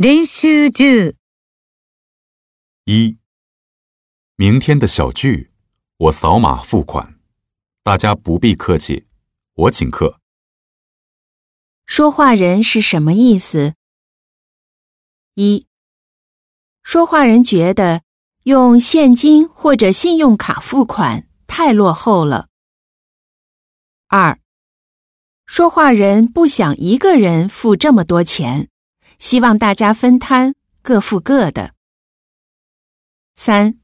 練習10一，明天的小聚，我扫码付款，大家不必客气，我请客。说话人是什么意思？一，说话人觉得用现金或者信用卡付款太落后了。二，说话人不想一个人付这么多钱，希望大家分摊，各付各的。三，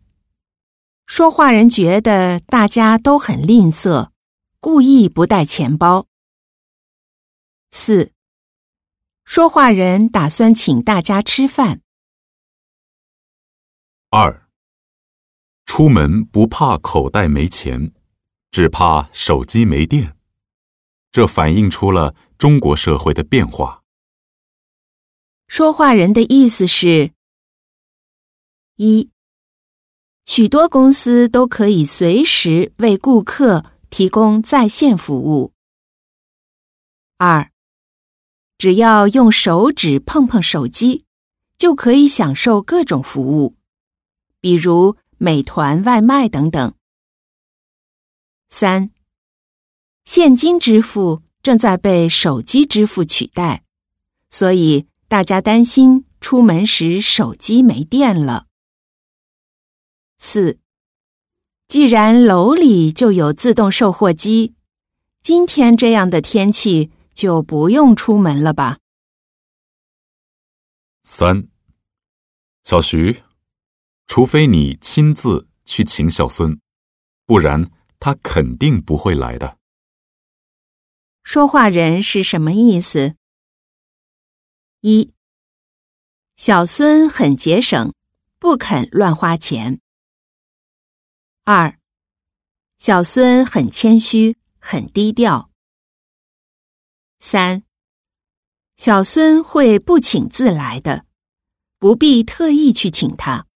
说话人觉得大家都很吝啬，故意不带钱包。四，说话人打算请大家吃饭。二，出门不怕口袋没钱，只怕手机没电。这反映出了中国社会的变化。说话人的意思是：一，许多公司都可以随时为顾客提供在线服务；二，只要用手指碰碰手机，就可以享受各种服务，比如美团外卖等等；三，现金支付正在被手机支付取代，所以。大家担心出门时手机没电了。四，既然楼里就有自动售货机，今天这样的天气就不用出门了吧？三，小徐，除非你亲自去请小孙，不然他肯定不会来的。说话人是什么意思？一，小孙很节省，不肯乱花钱。二，小孙很谦虚，很低调。三，小孙会不请自来的，不必特意去请他。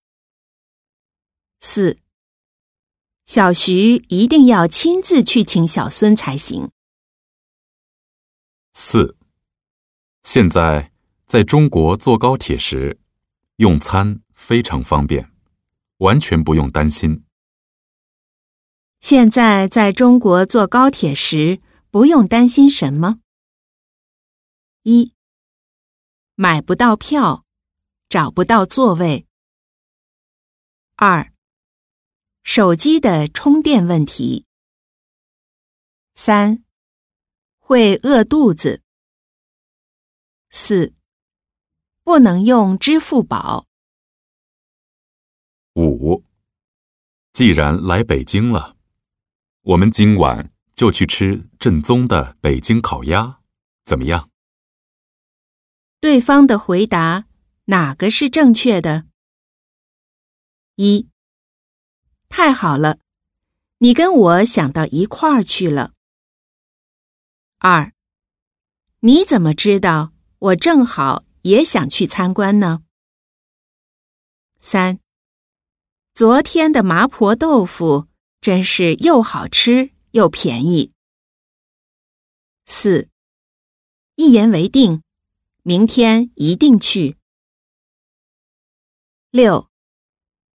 四，小徐一定要亲自去请小孙才行。四，现在。在中国坐高铁时，用餐非常方便，完全不用担心。现在在中国坐高铁时，不用担心什么？一，买不到票，找不到座位。二，手机的充电问题。三，会饿肚子。四。不能用支付宝。五，既然来北京了，我们今晚就去吃正宗的北京烤鸭，怎么样？对方的回答哪个是正确的？一，太好了，你跟我想到一块儿去了。二，你怎么知道我正好？也想去参观呢。三，昨天的麻婆豆腐真是又好吃又便宜。四，一言为定，明天一定去。六，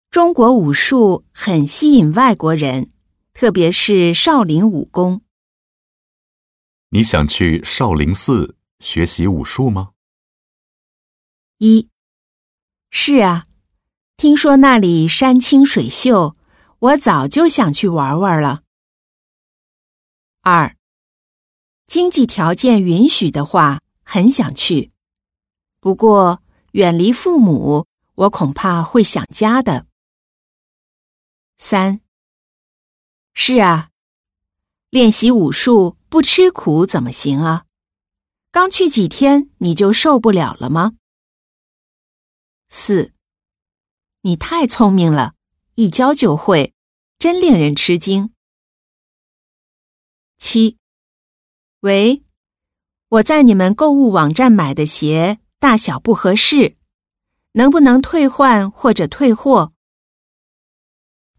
中国武术很吸引外国人，特别是少林武功。你想去少林寺学习武术吗？一，是啊，听说那里山清水秀，我早就想去玩玩了。二，经济条件允许的话，很想去，不过远离父母，我恐怕会想家的。三，是啊，练习武术不吃苦怎么行啊？刚去几天你就受不了了吗？四，你太聪明了，一教就会，真令人吃惊。七，喂，我在你们购物网站买的鞋大小不合适，能不能退换或者退货？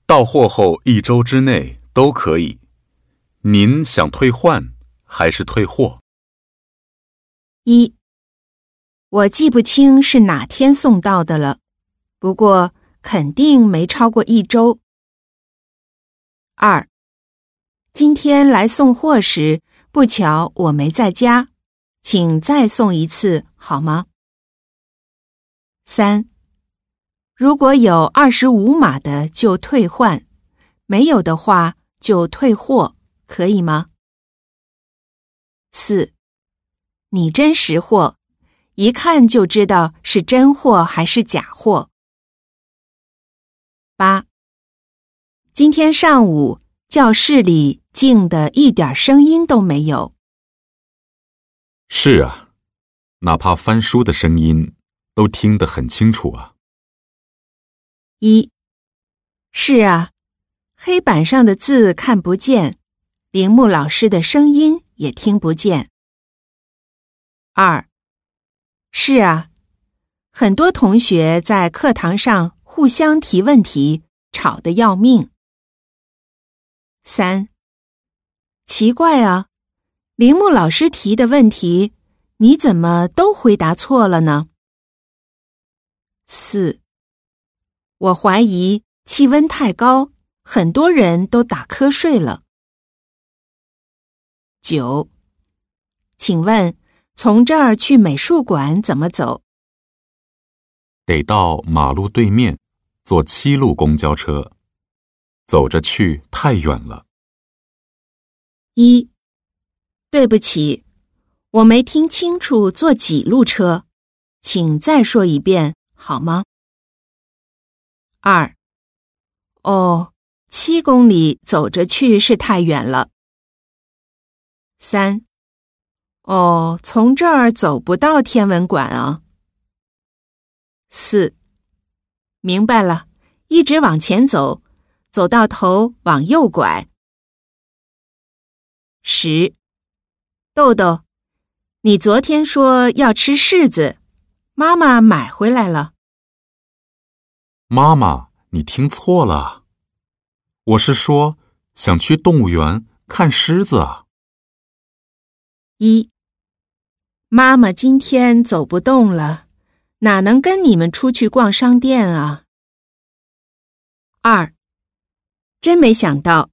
到货后一周之内都可以。您想退换还是退货？一。我记不清是哪天送到的了，不过肯定没超过一周。二，今天来送货时，不巧我没在家，请再送一次好吗？三，如果有二十五码的就退换，没有的话就退货，可以吗？四，你真识货。一看就知道是真货还是假货。八，今天上午教室里静的一点声音都没有。是啊，哪怕翻书的声音都听得很清楚啊。一，是啊，黑板上的字看不见，铃木老师的声音也听不见。二。是啊，很多同学在课堂上互相提问题，吵得要命。三，奇怪啊，铃木老师提的问题，你怎么都回答错了呢？四，我怀疑气温太高，很多人都打瞌睡了。九，请问。从这儿去美术馆怎么走？得到马路对面，坐七路公交车。走着去太远了。一，对不起，我没听清楚坐几路车，请再说一遍好吗？二，哦，七公里走着去是太远了。三。哦，从这儿走不到天文馆啊。四，明白了，一直往前走，走到头往右拐。十，豆豆，你昨天说要吃柿子，妈妈买回来了。妈妈，你听错了，我是说想去动物园看狮子啊。一。妈妈今天走不动了，哪能跟你们出去逛商店啊？二，真没想到，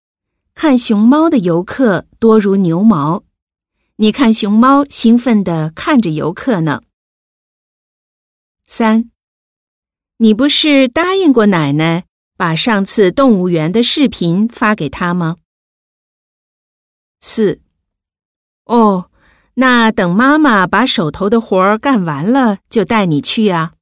看熊猫的游客多如牛毛。你看熊猫兴奋的看着游客呢。三，你不是答应过奶奶把上次动物园的视频发给她吗？四，哦。那等妈妈把手头的活儿干完了，就带你去啊。